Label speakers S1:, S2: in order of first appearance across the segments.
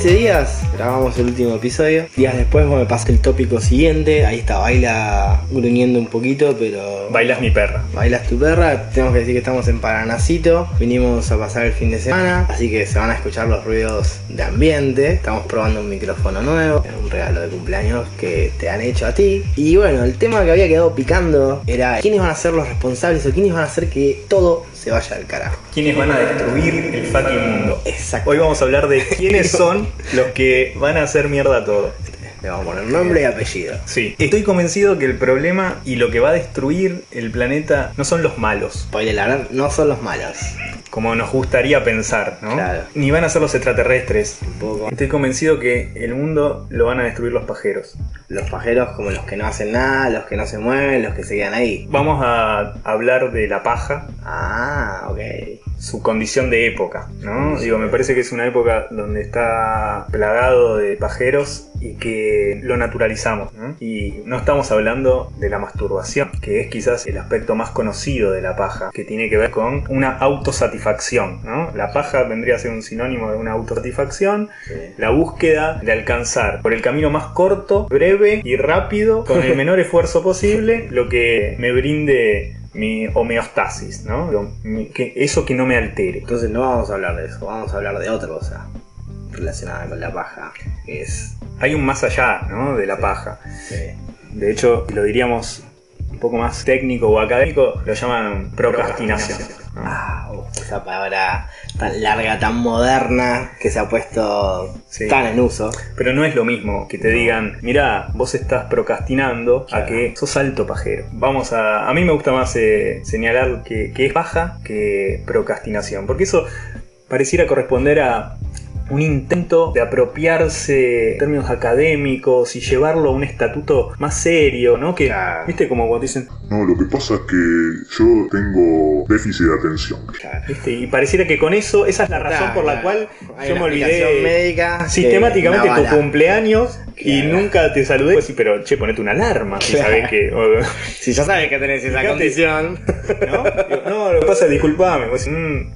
S1: 15 días grabamos el último episodio. Días después me pasé el tópico siguiente. Ahí está Baila gruñendo un poquito, pero.
S2: Bailas mi perra.
S1: Bailas tu perra. Tenemos que decir que estamos en Paranacito. Vinimos a pasar el fin de semana. Así que se van a escuchar los ruidos de ambiente. Estamos probando un micrófono nuevo. Un regalo de cumpleaños que te han hecho a ti. Y bueno, el tema que había quedado picando era quiénes van a ser los responsables o quiénes van a hacer que todo se vaya al carajo.
S2: ¿Quiénes van a destruir el fucking mundo?
S1: Exacto.
S2: Hoy vamos a hablar de quiénes son los que van a hacer mierda todo.
S1: Le vamos a poner nombre y apellido.
S2: Sí, estoy convencido que el problema y lo que va a destruir el planeta no son los malos,
S1: Spoiler alert, no son los malos.
S2: Como nos gustaría pensar, ¿no?
S1: Claro.
S2: Ni van a ser los extraterrestres.
S1: Un poco.
S2: Estoy convencido que el mundo lo van a destruir los pajeros.
S1: Los pajeros como los que no hacen nada, los que no se mueven, los que se quedan ahí.
S2: Vamos a hablar de la paja,
S1: Ah, ok.
S2: Su condición de época, ¿no? Digo, me parece que es una época donde está plagado de pajeros y que lo naturalizamos, ¿no? Y no estamos hablando de la masturbación, que es quizás el aspecto más conocido de la paja, que tiene que ver con una autosatisfacción, ¿no? La paja vendría a ser un sinónimo de una autosatisfacción,
S1: Sí.
S2: la búsqueda de alcanzar por el camino más corto, breve y rápido, con el menor esfuerzo posible, lo que me brinde mi homeostasis, ¿no? Lo- mi- que eso que no me altere.
S1: Entonces no vamos a hablar de eso, vamos a hablar de otra cosa relacionada con la paja, es...
S2: Hay un más allá, ¿no? De la paja.
S1: sí,
S2: De hecho, lo diríamos un poco más técnico o académico, lo llaman procrastinación.
S1: Ah, esa palabra tan larga, tan moderna, que se ha puesto
S2: Sí.
S1: tan en uso.
S2: Pero no es lo mismo que te digan, mira, vos estás procrastinando a que sos alto pajero. Vamos a. A mí me gusta más eh, señalar que, que es paja que procrastinación. Porque eso pareciera corresponder a un intento de apropiarse términos académicos y llevarlo a un estatuto más serio, ¿no? Que,
S1: Claro.
S2: viste, como cuando dicen,
S3: No, lo que pasa es que yo tengo déficit de atención.
S1: Claro.
S2: ¿viste? Y pareciera que con eso, esa es la razón por la cual
S1: Hay
S2: yo me olvidé
S1: médica
S2: sistemáticamente tu cumpleaños y nunca te saludé. Pues sí, pero che, ponete una alarma si
S1: Claro.
S2: sabes que. o-
S1: Si ya sabes que tenés esa
S2: Fíjate.
S1: condición.
S2: ¿no? Digo, no, lo que pasa es disculpame. vos decís, "Mm,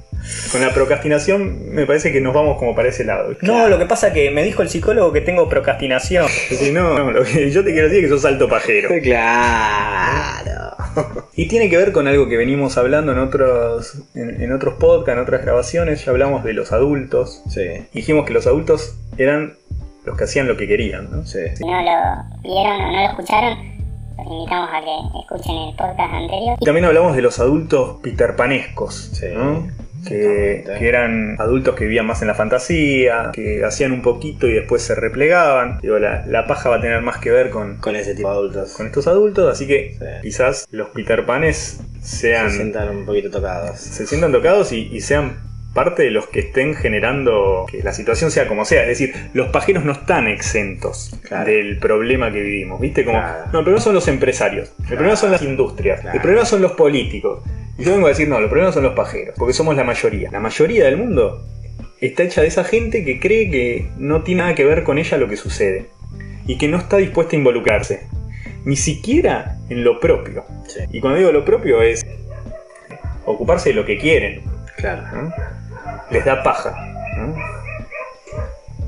S2: con la procrastinación me parece que nos vamos como para ese lado.
S4: No, lo que pasa que me dijo el psicólogo que tengo procrastinación.
S2: Decís, no, no, lo que yo te quiero decir es que sos alto pajero.
S1: claro.
S2: Y tiene que ver con algo que venimos hablando en otros, en, en otros podcasts, en otras grabaciones. Ya hablamos de los adultos.
S1: Sí,
S2: Dijimos que los adultos eran los que hacían lo que querían, ¿no?
S1: sí.
S5: Si no lo vieron o no lo escucharon, los invitamos a que escuchen el podcast anterior.
S2: Y también hablamos de los adultos peterpanescos,
S1: Sí.
S2: ¿no? Que, eran adultos que vivían más en la fantasía, que hacían un poquito y después se replegaban. Digo, la, la paja va a tener más que ver con,
S1: Con ese tipo de adultos.
S2: con estos adultos, así que
S1: Sí.
S2: quizás los peterpanes sean,
S1: Se sientan un poquito tocados.
S2: se sientan tocados y, y sean parte de los que estén generando que la situación sea como sea. Es decir, los pajeros no están exentos
S1: Claro.
S2: del problema que vivimos. ¿Viste? Como,
S1: Claro.
S2: no, el problema son los empresarios, el problema son las industrias, el problema son los políticos. Y yo vengo a decir, no, el problema son los pajeros, porque somos la mayoría. La mayoría del mundo está hecha de esa gente que cree que no tiene nada que ver con ella lo que sucede. Y que no está dispuesta a involucrarse. Ni siquiera en lo propio.
S1: Sí,
S2: Y cuando digo lo propio es ocuparse de lo que quieren.
S1: claro.
S2: ¿no? Les da paja. ¿no?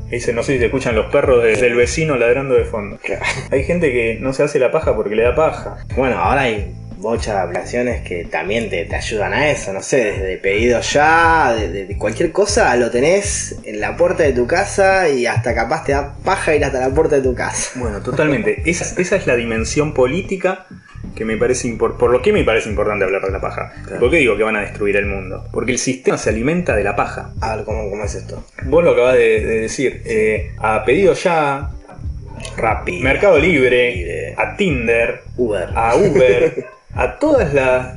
S2: Dice, no sé si se escuchan los perros de- del vecino ladrando de fondo.
S1: Claro.
S2: Hay gente que no se hace la paja porque le da paja.
S1: Bueno, ahora hay bocha de aplicaciones que también te, te ayudan a eso, no sé, desde pedido ya, de, cualquier cosa lo tenés en la puerta de tu casa y hasta capaz te da paja ir hasta la puerta de tu casa.
S2: Bueno, totalmente. Esa, esa es la dimensión política que me parece impor- por lo que me parece importante hablar de la paja.
S1: Claro.
S2: ¿Por qué digo que van a destruir el mundo? Porque el sistema se alimenta de la paja.
S1: A ver, ¿cómo, cómo es esto?
S2: Vos lo acabas de, de decir. eh, a pedido ya,
S1: Rappi,
S2: Mercado Libre,
S1: Libre.
S2: a Tinder,
S1: Uber.
S2: a Uber, a todas las.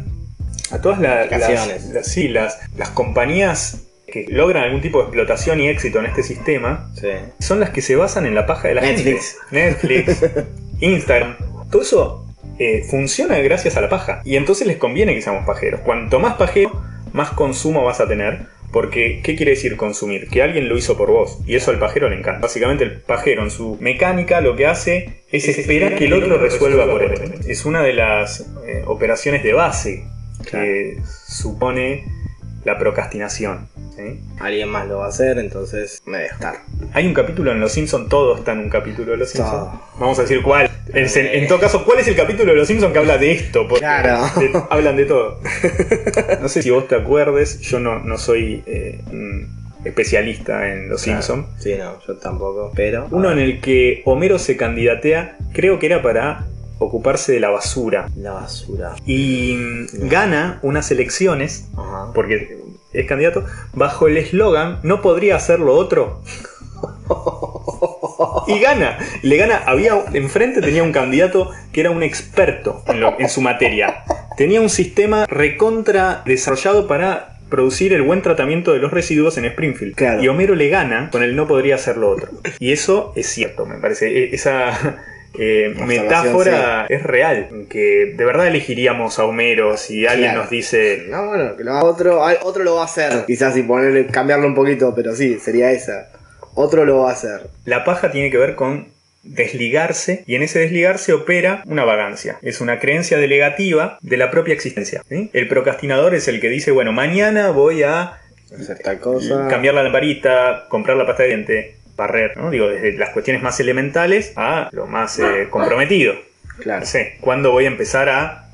S2: A todas la- las, las, sí, las, las compañías que logran algún tipo de explotación y éxito en este sistema
S1: Sí.
S2: son las que se basan en la paja de la
S1: Netflix.
S2: gente. Netflix, Instagram, todo eso eh, funciona gracias a la paja. Y entonces les conviene que seamos pajeros. Cuanto más pajero, más consumo vas a tener. Porque, ¿qué quiere decir consumir? Que alguien lo hizo por vos. Y eso al pajero le encanta. Básicamente el pajero en su mecánica lo que hace es esperar que el otro resuelva por él. Es una de las eh, operaciones de base que supone la procrastinación. ¿sí?
S1: Alguien más lo va a hacer, entonces me dejo estar.
S2: Hay un capítulo en Los Simpsons, todo está en un capítulo de Los Simpsons.
S1: Todo.
S2: Vamos a decir cuál. En, en todo caso, ¿cuál es el capítulo de Los Simpsons que habla de esto? Porque
S1: Claro.
S2: de- hablan de todo. No sé si vos te acuerdes, yo no, no soy eh, especialista en Los Simpsons.
S1: Sí, no, yo tampoco. Pero.
S2: Uno en el que Homero se candidatea, creo que era para ocuparse de la basura.
S1: La basura.
S2: Y gana unas elecciones,
S1: Ajá.
S2: porque es candidato, bajo el eslogan, no podría hacer lo otro. Y gana, le gana, había enfrente tenía un candidato que era un experto en, lo- en su materia. Tenía un sistema recontra desarrollado para producir el buen tratamiento de los residuos en Springfield.
S1: Claro.
S2: Y Homero le gana con el no podría hacer lo otro. Y eso es cierto, me parece. E- Esa eh, metáfora es real. Que de verdad elegiríamos a Homero si alguien
S1: Claro.
S2: nos dice
S1: No, bueno, que lo haga otro, otro lo va a hacer. Quizás si ponerle, cambiarlo un poquito, pero sí, sería esa. Otro lo va a hacer.
S2: La paja tiene que ver con desligarse y en ese desligarse opera una vagancia. Es una creencia delegativa de la propia existencia. ¿sí? El procrastinador es el que dice, bueno, mañana voy a
S1: Hacer tal cosa.
S2: cambiar la lamparita, comprar la pasta de diente, barrer, ¿no? Digo, desde las cuestiones más elementales a lo más eh, comprometido.
S1: Claro.
S2: No sé, ¿cuándo voy a empezar a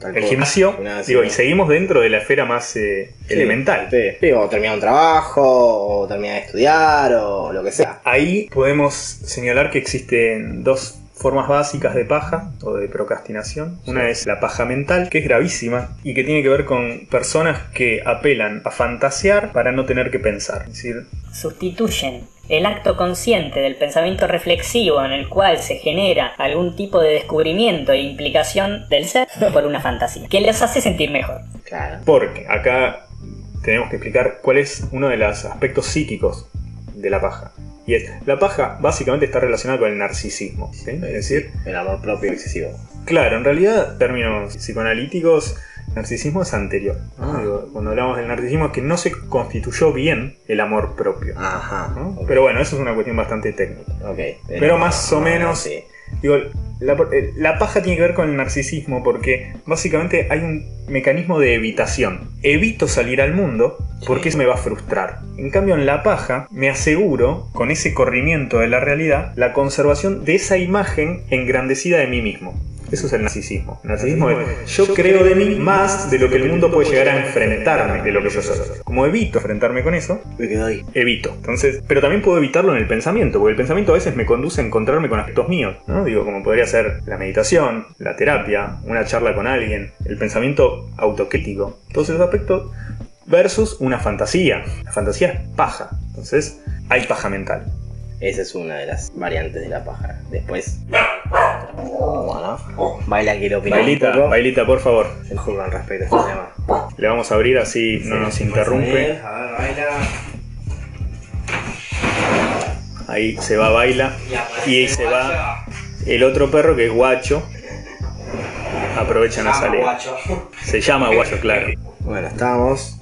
S1: tal
S2: el
S1: cosa.
S2: gimnasio?
S1: Gimnasio.
S2: Digo, y seguimos dentro de la esfera más eh,
S1: Sí,
S2: elemental.
S1: Sí, Sí, o terminar un trabajo, o terminar de estudiar, o lo que sea.
S2: Ahí podemos señalar que existen dos formas básicas de paja o de procrastinación. Una es la paja mental, que es gravísima y que tiene que ver con personas que apelan a fantasear para no tener que pensar. Es decir,
S4: Sustituyen el acto consciente del pensamiento reflexivo en el cual se genera algún tipo de descubrimiento e implicación del ser por una fantasía, que les hace sentir mejor.
S1: Claro.
S2: porque acá tenemos que explicar cuál es uno de los aspectos psíquicos de la paja. Y es, la paja básicamente está relacionada con el narcisismo. ¿sí? Es decir,
S1: el amor propio excesivo.
S2: Claro, en realidad, en términos psicoanalíticos, narcisismo es anterior. ¿no?
S1: Ah.
S2: Digo, cuando hablamos del narcisismo es que no se constituyó bien el amor propio.
S1: Ajá.
S2: ¿no? Pero bueno, eso es una cuestión bastante técnica. pero más o menos-
S1: Sí.
S2: Digo, la, eh, la paja tiene que ver con el narcisismo porque básicamente hay un mecanismo de evitación. Evito salir al mundo porque eso me va a frustrar. En cambio, en la paja me aseguro, con ese corrimiento de la realidad, la conservación de esa imagen engrandecida de mí mismo. Eso es el narcisismo. El narcisismo es yo creo de mí más de lo que el mundo puede llegar a enfrentarme de lo que yo soy. Como evito enfrentarme con eso,
S1: Me quedo ahí.
S2: evito. Entonces, pero también puedo evitarlo en el pensamiento, porque el pensamiento a veces me conduce a encontrarme con aspectos míos, ¿no? Digo, como podría ser la meditación, la terapia, una charla con alguien, el pensamiento autocrítico, todos esos aspectos versus una fantasía. La fantasía es paja. Entonces, hay paja mental.
S1: Esa es una de las variantes de la paja. Después. Bueno. Baila quiero opinar. un
S2: Bailita,
S1: poco.
S2: bailita, por favor.
S1: El juego este tema.
S2: Le vamos a abrir así no nos interrumpe.
S1: A ver, baila.
S2: Ahí se va baila. Y ahí se va el otro perro que es guacho. Aprovechan a salir. Se llama guacho, claro.
S1: Bueno, estábamos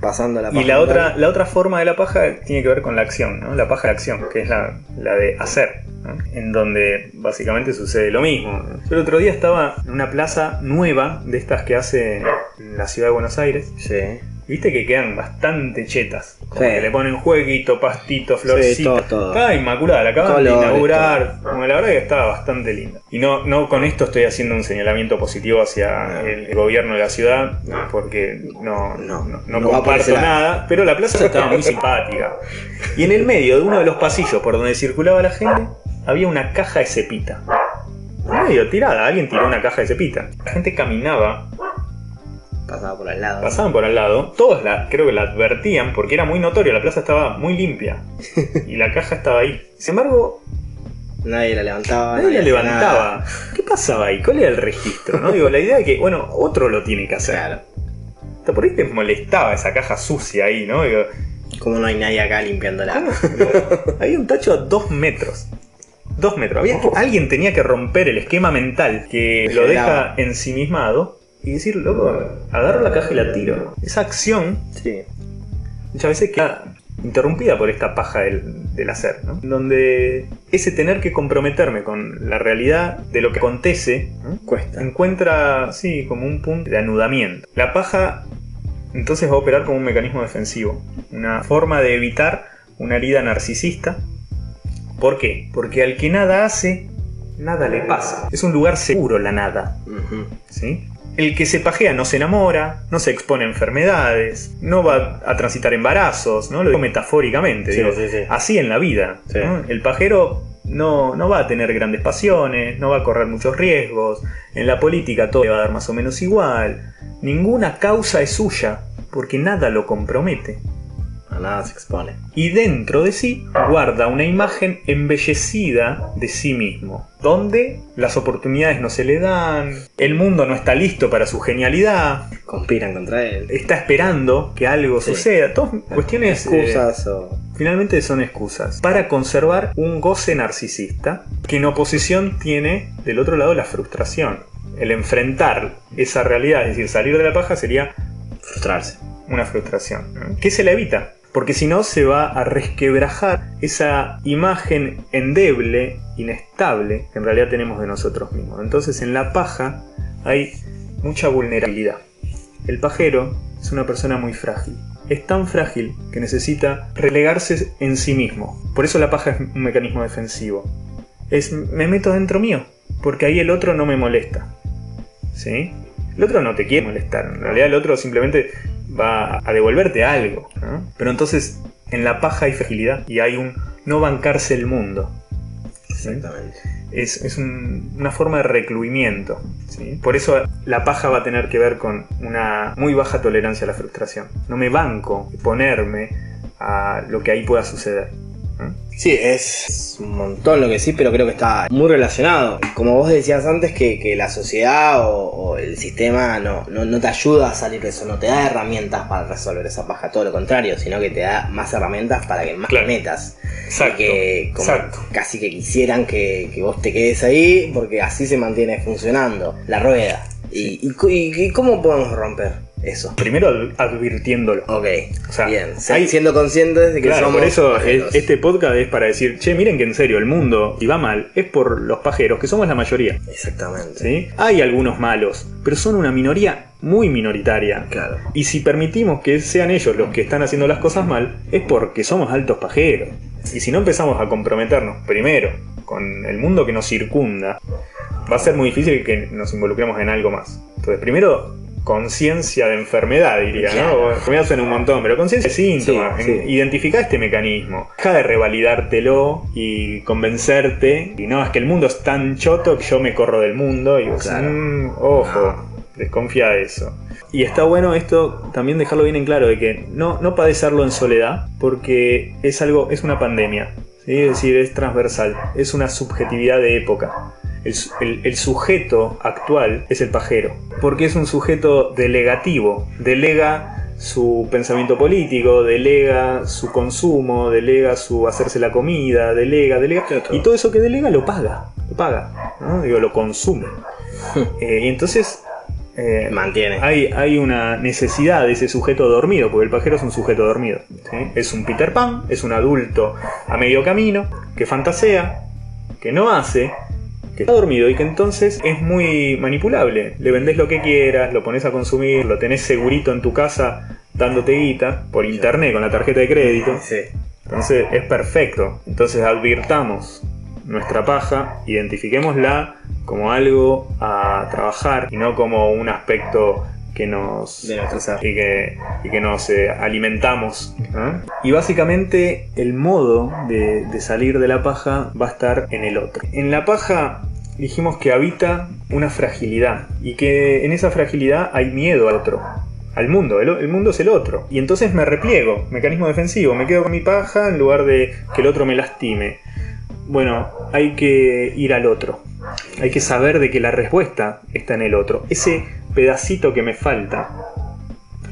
S1: pasando la
S2: Y
S1: paja
S2: la
S1: mental.
S2: otra, la otra forma de la paja tiene que ver con la acción, ¿no? La paja de acción, que es la, la de hacer, ¿no? en donde básicamente sucede lo mismo. Yo el otro día estaba en una plaza nueva de estas que hace la ciudad de Buenos Aires.
S1: Sí.
S2: Viste que quedan bastante chetas. Como
S1: Sí.
S2: que le ponen jueguito, pastito,
S1: Sí,
S2: florcito.
S1: todo, todo.
S2: Estaba inmaculada, la acaban
S1: Colores,
S2: de inaugurar. Como la verdad que estaba bastante linda. Y no, no con esto estoy haciendo un señalamiento positivo hacia
S1: No.
S2: el, gobierno de la ciudad,
S1: No.
S2: porque no,
S1: No,
S2: no, comparto nada. Pero la plaza estaba muy simpática. Y en el medio de uno de los pasillos por donde circulaba la gente, había una caja de cepita. Medio tirada, alguien tiró una caja de cepita. La gente caminaba
S1: Pasaba por al lado.
S2: pasaban por al lado, todos la, creo que la advertían porque era muy notorio, la plaza estaba muy limpia y la caja estaba ahí. Sin embargo,
S1: Nadie la levantaba.
S2: nadie la levantaba.
S1: nada.
S2: ¿Qué pasaba ahí? ¿Cuál era el registro? ¿no? Digo, la idea de que, bueno, otro lo tiene que hacer.
S1: Claro.
S2: Hasta por ahí te molestaba esa caja sucia ahí, ¿no? Digo,
S1: Como no hay nadie acá limpiándola.
S2: Había un tacho a dos metros. Dos metros. Había- alguien tenía que romper el esquema mental que lo deja ensimismado y decir, loco, agarro la caja y la tiro. Esa acción
S1: Sí.
S2: muchas veces queda interrumpida por esta paja del, del hacer, ¿no? Donde ese tener que comprometerme con la realidad de lo que acontece ¿no?
S1: Cuesta.
S2: encuentra, sí, como un punto de anudamiento. La paja entonces va a operar como un mecanismo defensivo, una forma de evitar una herida narcisista. ¿Por qué? Porque al que nada hace, nada le pasa. Es un lugar seguro la nada. ¿sí? El que se pajea no se enamora, no se expone a enfermedades, no va a transitar embarazos, ¿no? Lo digo metafóricamente,
S1: Sí,
S2: digo,
S1: sí, sí.
S2: así en la vida. El pajero no, no va a tener grandes pasiones, no va a correr muchos riesgos, en la política todo le va a dar más o menos igual, ninguna causa es suya, porque nada lo compromete.
S1: A nada se expone.
S2: Y dentro de sí guarda una imagen embellecida de sí mismo, donde las oportunidades no se le dan, el mundo no está listo para su genialidad,
S1: Conspiran contra él.
S2: está esperando que algo
S1: Sí.
S2: suceda. Todas cuestiones eh,
S1: Excusas o.
S2: finalmente son excusas para conservar un goce narcisista que en oposición tiene del otro lado la frustración. El enfrentar esa realidad, es decir, salir de la paja sería
S1: Frustrarse.
S2: una frustración. ¿Qué se la evita? Porque si no se va a resquebrajar esa imagen endeble, inestable, que en realidad tenemos de nosotros mismos. Entonces en la paja hay mucha vulnerabilidad. El pajero es una persona muy frágil. Es tan frágil que necesita relegarse en sí mismo. Por eso la paja es un mecanismo defensivo. Es me meto dentro mío, porque ahí el otro no me molesta. ¿Sí? El otro no te quiere molestar. En realidad el otro simplemente va a devolverte algo. ¿no? Pero entonces en la paja hay fragilidad y hay un no bancarse el mundo. ¿sí?
S1: Exactamente.
S2: Es, es un- una forma de recluimiento. ¿sí? Por eso la paja va a tener que ver con una muy baja tolerancia a la frustración. No me banco ponerme a lo que ahí pueda suceder.
S1: Sí, es un montón lo que sí, pero creo que está muy relacionado. Como vos decías antes, que, que la sociedad o, o el sistema no, no, no te ayuda a salir de eso, no te da herramientas para resolver esa paja, todo lo contrario, sino que te da más herramientas para que más
S2: Claro.
S1: metas.
S2: Exacto.
S1: Que como
S2: exacto.
S1: casi que quisieran que, que vos te quedes ahí, porque así se mantiene funcionando la rueda. Y, y- y cómo podemos romper eso?
S2: Primero ad- advirtiéndolo.
S1: Ok,
S2: O sea,
S1: bien,
S2: hay-
S1: siendo conscientes de que
S2: Claro,
S1: somos
S2: por eso
S1: pajeros.
S2: este podcast es para decir, che, miren que en serio, el mundo, si va mal, es por los pajeros, que somos la mayoría.
S1: Exactamente.
S2: ¿sí? Hay algunos malos, pero son una minoría muy minoritaria.
S1: Claro.
S2: Y si permitimos que sean ellos los que están haciendo las cosas mal, es porque somos altos pajeros. Y si no empezamos a comprometernos primero con el mundo que nos circunda, va a ser muy difícil que nos involucremos en algo más. Entonces, primero, conciencia de enfermedad, diría,
S1: Claro.
S2: ¿no? Enfermedad suena un montón, pero conciencia de síntoma.
S1: Sí, sí.
S2: Identificar este mecanismo. Deja de revalidártelo y convencerte. Y no, es que el mundo es tan choto que yo me corro del mundo. Y vos,
S1: Claro.
S2: "Mm, ojo, desconfía de eso. Y está bueno esto también dejarlo bien en claro de que no, no padecerlo en soledad, porque es algo, es una pandemia. ¿sí? Es decir, es transversal, es una subjetividad de época. El, el- el sujeto actual es el pajero, porque es un sujeto delegativo, delega su pensamiento político, delega su consumo, delega su hacerse la comida, delega, delega, y todo eso que delega lo paga, lo paga, ¿no? Digo, lo consume. Eh, y entonces eh,
S1: Mantiene.
S2: hay, hay una necesidad de ese sujeto dormido, porque el pajero es un sujeto dormido. ¿sí? Es un Peter Pan, es un adulto a medio camino, que fantasea, que no hace, que está dormido y que entonces es muy manipulable. Le vendés lo que quieras, lo pones a consumir, lo tenés segurito en tu casa dándote guita por internet con la tarjeta de crédito.
S1: Sí.
S2: Entonces es perfecto. Entonces advirtamos nuestra paja, identifiquémosla como algo a trabajar y no como un aspecto que nos y que, y que nos eh, alimentamos. ¿no? Y básicamente el modo de, de salir de la paja va a estar en el otro. En la paja dijimos que habita una fragilidad y que en esa fragilidad hay miedo al otro. Al mundo, el, el mundo es el otro. Y entonces me repliego, mecanismo defensivo, me quedo con mi paja en lugar de que el otro me lastime. Bueno, hay que ir al otro. Hay que saber de que la respuesta está en el otro. Ese pedacito que me falta,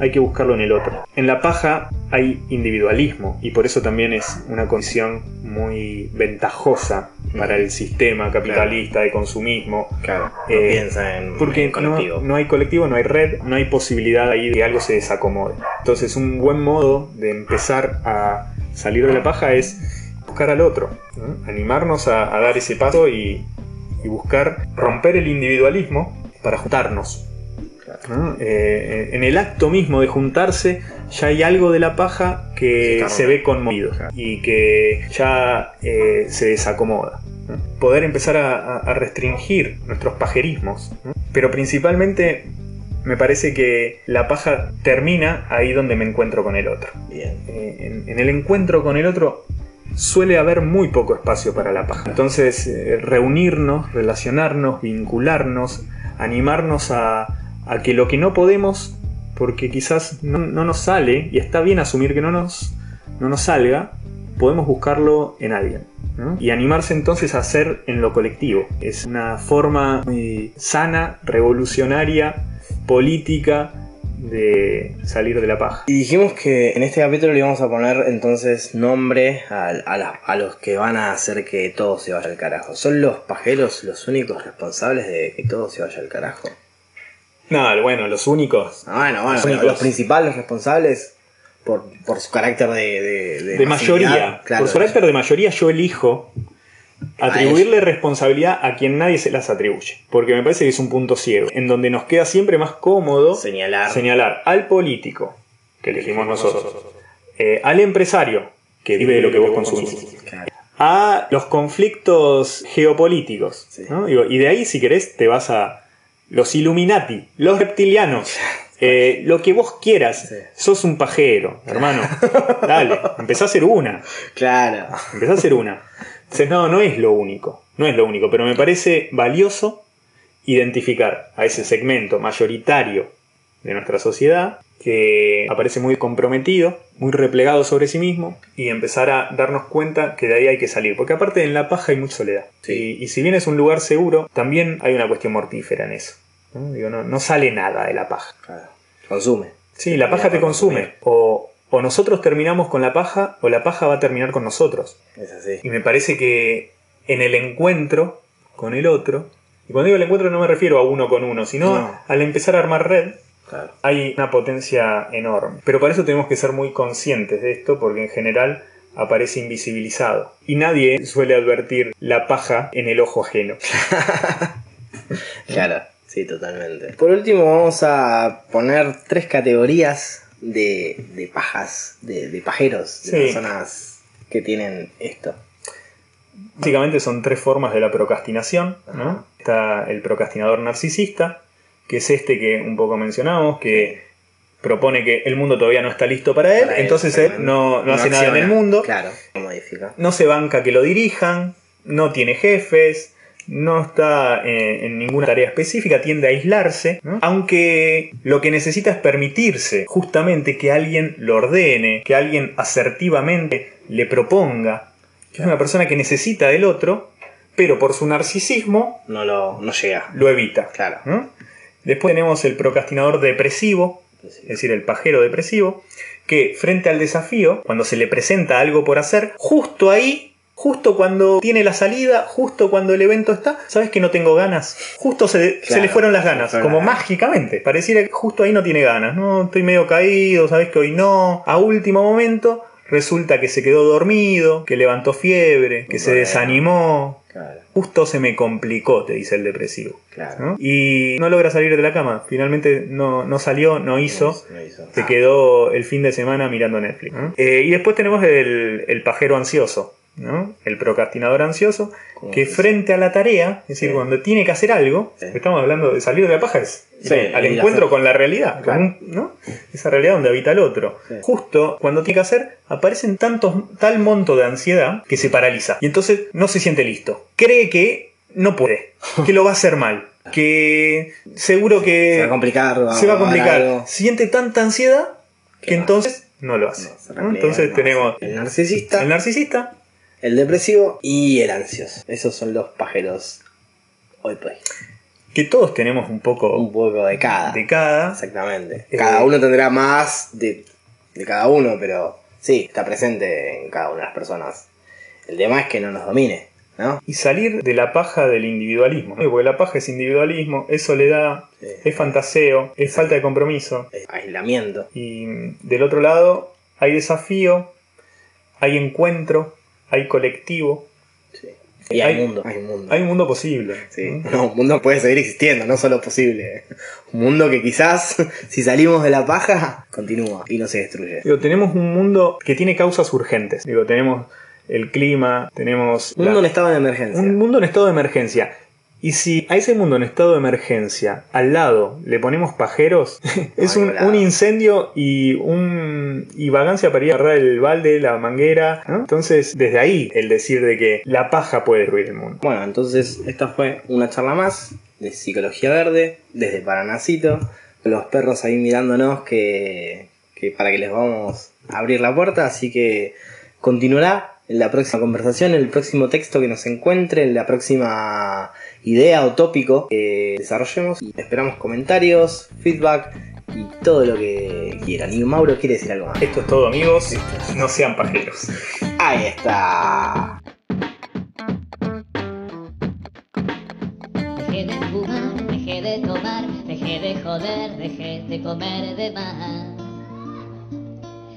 S2: hay que buscarlo en el otro. En la paja hay individualismo y por eso también es una condición muy ventajosa para el sistema capitalista de consumismo.
S1: Claro. No
S2: Eh,
S1: piensa en,
S2: Porque
S1: en colectivo.
S2: No, no hay colectivo, no hay red, no hay posibilidad ahí de que algo se desacomode. Entonces un buen modo de empezar a salir de la paja es buscar al otro, ¿no? animarnos a, a dar ese paso y, y buscar romper el individualismo para juntarnos. ¿No? Eh, en el acto mismo de juntarse ya hay algo de la paja que
S1: Se
S2: ve conmovido y que ya eh, se desacomoda. ¿no? Poder empezar a, restringir nuestros pajerismos, ¿no? pero principalmente me parece que la paja termina ahí donde me encuentro con el otro.
S1: Bien.
S2: Eh, en, en el encuentro con el otro suele haber muy poco espacio para la paja. Entonces, eh, reunirnos, relacionarnos, vincularnos, animarnos a, a que lo que no podemos, porque quizás no, no nos sale, y está bien asumir que no nos, no nos salga, podemos buscarlo en alguien. Y animarse entonces a hacer en lo colectivo. Es una forma muy sana, revolucionaria, política de salir de la paja.
S1: Y dijimos que en este capítulo le íbamos a poner entonces nombre a, a los que van a hacer que todo se vaya al carajo. ¿Son los pajeros los únicos responsables de que todo se vaya al carajo?
S2: No, bueno, los únicos
S1: Ah, bueno, bueno,
S2: Los únicos.
S1: los principales responsables por, por su carácter de, de,
S2: mayoría.
S1: claro.
S2: Por su carácter de mayoría yo elijo atribuirle responsabilidad a quien nadie se las atribuye. Porque me parece que es un punto ciego, en donde nos queda siempre más cómodo
S1: Señalar.
S2: señalar al político, que elegimos nosotros, eh, al empresario, que vive de lo que vos consumís,
S1: Claro.
S2: a los conflictos geopolíticos.
S1: Sí.
S2: ¿no? Y de ahí, si querés, te vas a los Illuminati, los reptilianos. eh, lo que vos quieras,
S1: Sí.
S2: sos un pajero, hermano. Dale, empezá a ser una.
S1: Claro.
S2: Empezá a ser una. Entonces, no, no es lo único. No es lo único, pero me parece valioso identificar a ese segmento mayoritario de nuestra sociedad que aparece muy comprometido, muy replegado sobre sí mismo y empezar a darnos cuenta que de ahí hay que salir. Porque aparte en la paja hay mucha soledad.
S1: Sí.
S2: Y, y si bien es un lugar seguro, también hay una cuestión mortífera en eso. ¿No? Digo, no, no sale nada de la paja.
S1: claro. Consume.
S2: Sí, la paja te consume. O, o nosotros terminamos con la paja o la paja va a terminar con nosotros.
S1: Es así.
S2: Y me parece que en el encuentro con el otro, y cuando digo el encuentro no me refiero a uno con uno, sino
S1: No.
S2: al empezar a armar red,
S1: Claro.
S2: hay una potencia enorme. Pero para eso tenemos que ser muy conscientes de esto, porque en general aparece invisibilizado. Y nadie suele advertir la paja en el ojo ajeno.
S1: Claro, sí, totalmente. Por último, vamos a poner tres categorías de, de pajas, de, de pajeros, de
S2: Sí.
S1: personas que tienen esto.
S2: Básicamente son tres formas de la procrastinación. Está el procrastinador narcisista, que es este que un poco mencionamos, que propone que el mundo todavía no está listo para él,
S1: Para
S2: entonces él no, no hace nada en el mundo,
S1: Claro, no modifica.
S2: no se banca que lo dirijan, no tiene jefes, no está eh, en ninguna tarea específica, tiende a aislarse, ¿no? aunque lo que necesita es permitirse justamente que alguien lo ordene, que alguien asertivamente le proponga, que es una persona que necesita del otro, pero por su narcisismo
S1: No lo no llega.
S2: lo evita.
S1: Claro.
S2: ¿no? Después tenemos el procrastinador depresivo, es decir, el pajero depresivo, que frente al desafío, cuando se le presenta algo por hacer, justo ahí, justo cuando tiene la salida, justo cuando el evento está, ¿sabes que no tengo ganas? Justo se, se le fueron las ganas, como mágicamente. Pareciera que justo ahí no tiene ganas, ¿no? Estoy medio caído, ¿sabes que hoy no? A último momento... Resulta que se quedó dormido, que levantó fiebre, que se desanimó.
S1: Claro,
S2: Justo se me complicó, te dice el depresivo.
S1: claro.
S2: ¿no? Y no logra salir de la cama. Finalmente no, no salió, no hizo.
S1: No hizo.
S2: Se quedó el fin de semana mirando Netflix. Eh, y después tenemos el, el pajero ansioso, ¿no? el procrastinador ansioso,
S1: ¿Cómo
S2: que frente a la tarea, es decir,
S1: Sí.
S2: cuando tiene que hacer algo,
S1: Sí.
S2: estamos hablando de salir de la paja, es
S1: Sí,
S2: al encuentro
S1: hacer.
S2: con la realidad, con
S1: Claro.
S2: un- ¿no? esa realidad donde habita el otro. Justo cuando tiene que hacer, aparecen tantos, tal monto de ansiedad que se paraliza. Y entonces no se siente listo. Cree que no puede, que lo va a hacer mal, que seguro que
S1: Se va a complicar.
S2: se va a complicar. Siente tanta ansiedad que entonces no lo hace. Entonces
S1: no.
S2: tenemos
S1: el narcisista,
S2: el narcisista,
S1: el depresivo y el ansioso. Esos son los pajeros hoy por hoy.
S2: que todos tenemos un poco
S1: Un poco de cada.
S2: de cada.
S1: Exactamente.
S2: Eh,
S1: Cada uno tendrá más de, de cada uno, pero sí, está presente en cada una de las personas. El tema es que no nos domine, ¿no?
S2: Y salir de la paja del individualismo. ¿no? Porque la paja es individualismo, es soledad,
S1: Sí.
S2: es fantaseo, es falta de compromiso.
S1: Es aislamiento.
S2: Y mm, del otro lado hay desafío, hay encuentro, hay colectivo.
S1: Sí. Y hay,
S2: Hay-
S1: mundo, hay un mundo.
S2: Hay un mundo posible.
S1: Sí, no, un mundo puede seguir existiendo, no solo posible. Un mundo que quizás, si salimos de la paja, continúa y no se destruye.
S2: Digo, tenemos un mundo que tiene causas urgentes. Digo, tenemos el clima, tenemos
S1: Un
S2: la-
S1: mundo en estado de emergencia.
S2: un mundo en estado de emergencia. Y si a ese mundo en estado de emergencia al lado le ponemos pajeros, es un, incendio y un y vagancia para ir a agarrar el balde, la manguera. ¿no? Entonces, desde ahí el decir de que la paja puede destruir el mundo.
S1: Bueno, entonces esta fue una charla más de Psicología Verde desde Paranacito. Los perros ahí mirándonos que, que para que les vamos a abrir la puerta, así que continuará en la próxima conversación, el próximo texto que nos encuentre, en la próxima idea o tópico que desarrollemos. Y esperamos comentarios, feedback y todo lo que quieran. Y Mauro quiere decir algo más.
S2: Esto es todo, amigos. No sean pajeros.
S1: Ahí está.
S6: Dejé de fumar, dejé de tomar, dejé de joder, dejé de comer de más.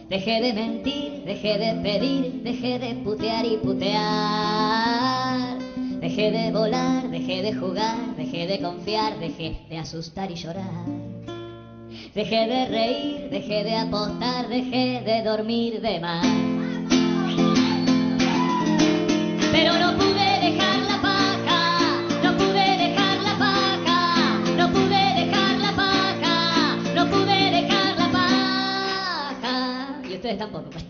S6: Dejé de mentir, dejé de pedir, dejé de putear y putear. Dejé de volar, Dejé de jugar, dejé de confiar, dejé de asustar y llorar. Dejé de reír, dejé de apostar, dejé de dormir de más. Pero no pude dejar la paja, no pude dejar la paja, no pude dejar la paja, no pude dejar la paja. Y ustedes tampoco. Pues.